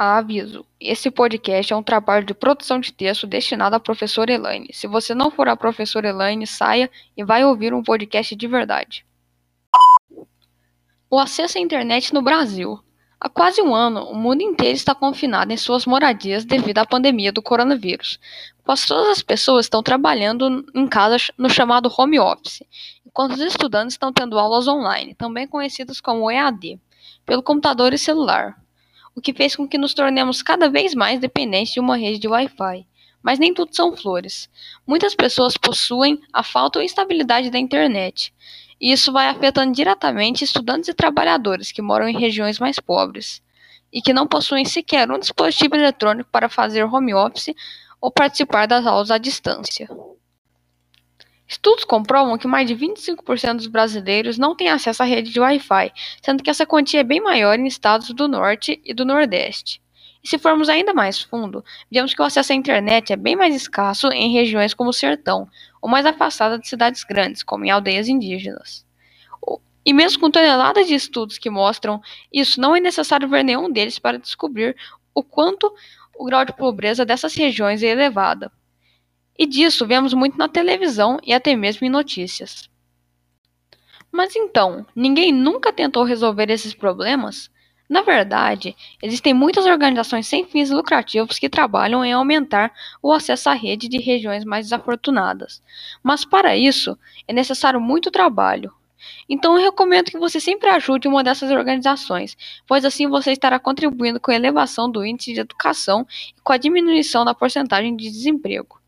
Aviso: esse podcast é um trabalho de produção de texto destinado à professora Elaine. Se você não for a professora Elaine, saia e vai ouvir um podcast de verdade. O acesso à internet no Brasil. Há quase um ano, o mundo inteiro está confinado em suas moradias devido à pandemia do coronavírus. Quase todas as pessoas estão trabalhando em casa no chamado home office, enquanto os estudantes estão tendo aulas online, também conhecidas como EAD, pelo computador e celular o que fez com que nos tornemos cada vez mais dependentes de uma rede de Wi-Fi. Mas nem tudo são flores. Muitas pessoas possuem a falta ou instabilidade da internet, e isso vai afetando diretamente estudantes e trabalhadores que moram em regiões mais pobres e que não possuem sequer um dispositivo eletrônico para fazer home office ou participar das aulas à distância. Estudos comprovam que mais de 25% dos brasileiros não têm acesso à rede de Wi-Fi, sendo que essa quantia é bem maior em estados do Norte e do Nordeste. E se formos ainda mais fundo, vemos que o acesso à internet é bem mais escasso em regiões como o sertão, ou mais afastada de cidades grandes, como em aldeias indígenas. E mesmo com toneladas de estudos que mostram isso, não é necessário ver nenhum deles para descobrir o quanto o grau de pobreza dessas regiões é elevado. E disso vemos muito na televisão e até mesmo em notícias. Mas então, ninguém nunca tentou resolver esses problemas? Na verdade, existem muitas organizações sem fins lucrativos que trabalham em aumentar o acesso à rede de regiões mais desafortunadas. Mas para isso, é necessário muito trabalho. Então eu recomendo que você sempre ajude uma dessas organizações, pois assim você estará contribuindo com a elevação do índice de educação e com a diminuição da porcentagem de desemprego.